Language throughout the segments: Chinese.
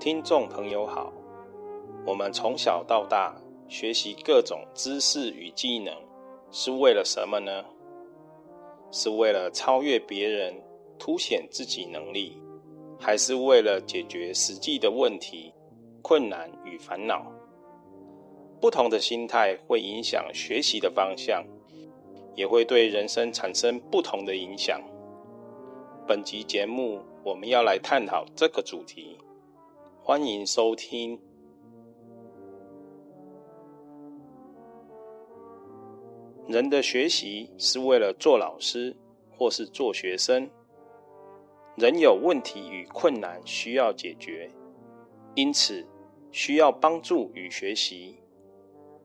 听众朋友好，我们从小到大学习各种知识与技能，是为了什么呢？是为了超越别人，凸显自己能力，还是为了解决实际的问题、困难与烦恼？不同的心态会影响学习的方向，也会对人生产生不同的影响。本集节目我们要来探讨这个主题，欢迎收听。人的学习是为了做老师或是做学生。人有问题与困难需要解决，因此需要帮助与学习。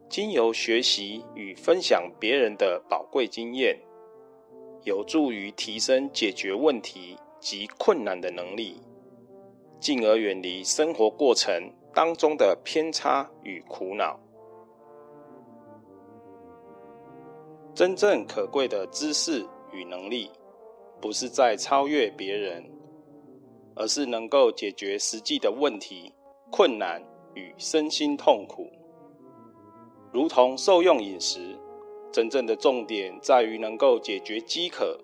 经由学习与分享别人的宝贵经验，有助于提升解决问题及困难的能力，进而远离生活过程当中的偏差与苦恼。真正可贵的知识与能力，不是在超越别人，而是能够解决实际的问题、困难与身心痛苦。如同受用饮食，真正的重点在于能够解决饥渴，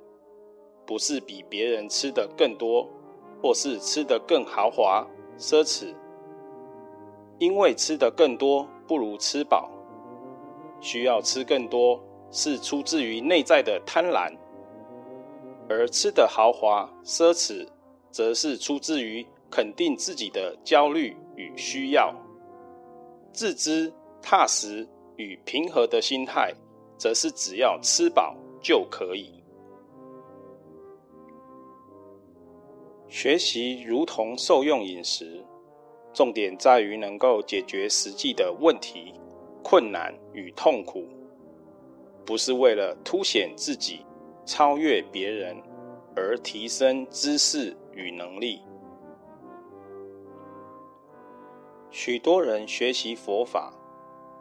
不是比别人吃得更多，或是吃得更豪华、奢侈。因为吃得更多不如吃饱，需要吃更多。是出自于内在的贪婪，而吃的豪华奢侈，则是出自于肯定自己的焦虑与需要。自知、踏实与平和的心态，则是只要吃饱就可以。学习如同受用饮食，重点在于能够解决实际的问题、困难与痛苦。不是为了凸显自己、超越别人而提升知识与能力。许多人学习佛法，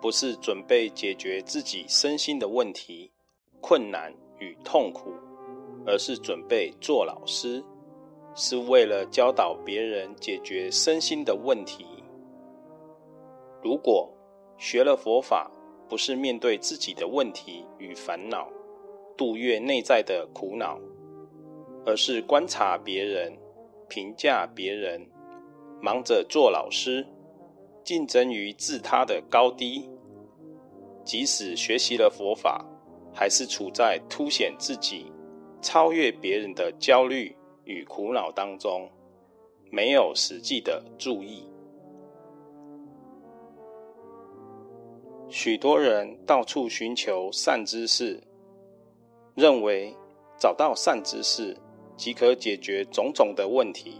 不是准备解决自己身心的问题、困难与痛苦，而是准备做老师，是为了教导别人解决身心的问题。如果学了佛法，不是面对自己的问题与烦恼，度越内在的苦恼，而是观察别人、评价别人，忙着做老师，竞争于自他的高低。即使学习了佛法，还是处在凸显自己、超越别人的焦虑与苦恼当中，没有实际的注意。许多人到处寻求善知识，认为找到善知识即可解决种种的问题，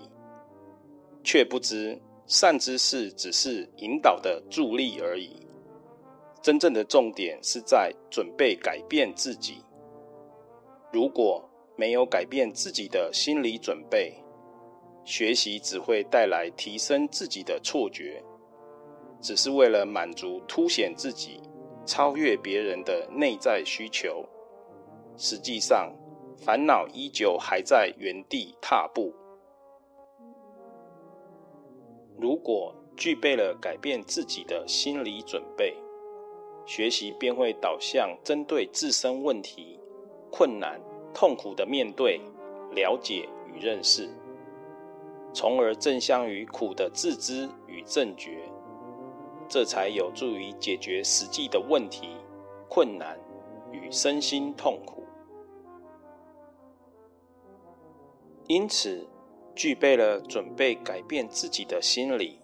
却不知善知识只是引导的助力而已。真正的重点是在准备改变自己。如果没有改变自己的心理准备，学习只会带来提升自己的错觉。只是为了满足、凸显自己、超越别人的内在需求，实际上烦恼依旧还在原地踏步。如果具备了改变自己的心理准备，学习便会导向针对自身问题、困难、痛苦的面对、了解与认识，从而正向于苦的自知与正觉。这才有助于解决实际的问题、困难与身心痛苦。因此，具备了准备改变自己的心理，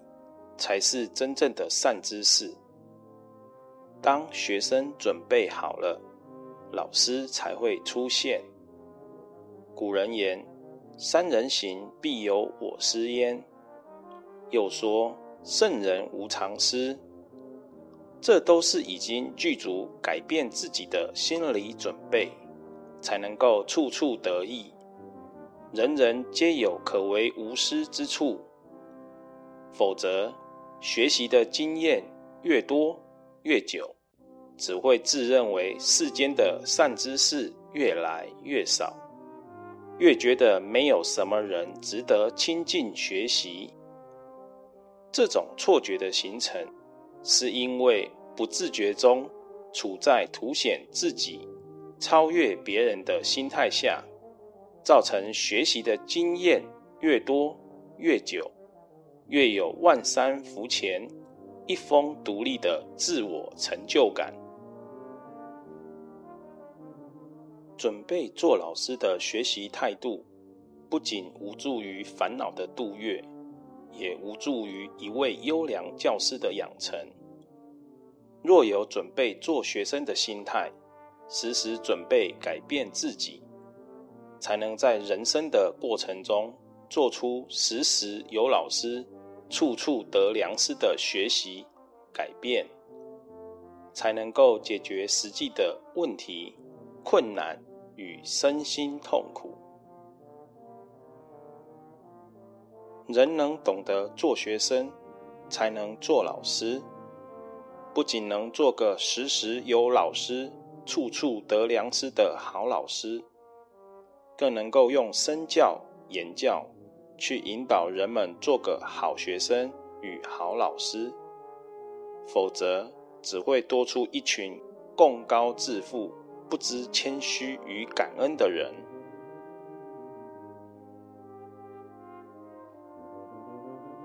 才是真正的善知识。当学生准备好了，老师才会出现。古人言：“三人行，必有我师焉。”又说。圣人无常师，这都是已经具足改变自己的心理准备，才能够处处得意，人人皆有可为无师之处。否则，学习的经验越多越久，只会自认为世间的善知识越来越少，越觉得没有什么人值得亲近学习。这种错觉的形成，是因为不自觉中处在凸显自己、超越别人的心态下，造成学习的经验越多越久，越有万山浮前一峰独立的自我成就感。准备做老师的学习态度，不仅无助于烦恼的度越。也无助于一位优良教师的养成。若有准备做学生的心态，时时准备改变自己，才能在人生的过程中做出时时有老师、处处得良师的学习改变，才能够解决实际的问题、困难与身心痛苦。人能懂得做学生，才能做老师。不仅能做个时时有老师、处处得良师的好老师，更能够用身教言教去引导人们做个好学生与好老师。否则，只会多出一群共高自负、不知谦虚与感恩的人。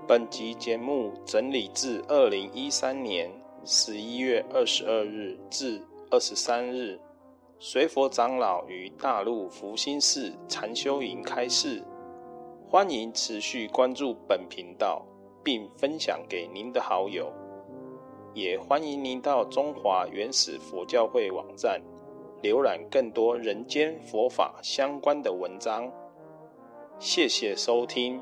本集节目整理自二零一三年十一月二十二日至二十三日，随佛长老于大陆福兴寺禅修营开示。欢迎持续关注本频道，并分享给您的好友。也欢迎您到中华原始佛教会网站浏览更多人间佛法相关的文章。谢谢收听。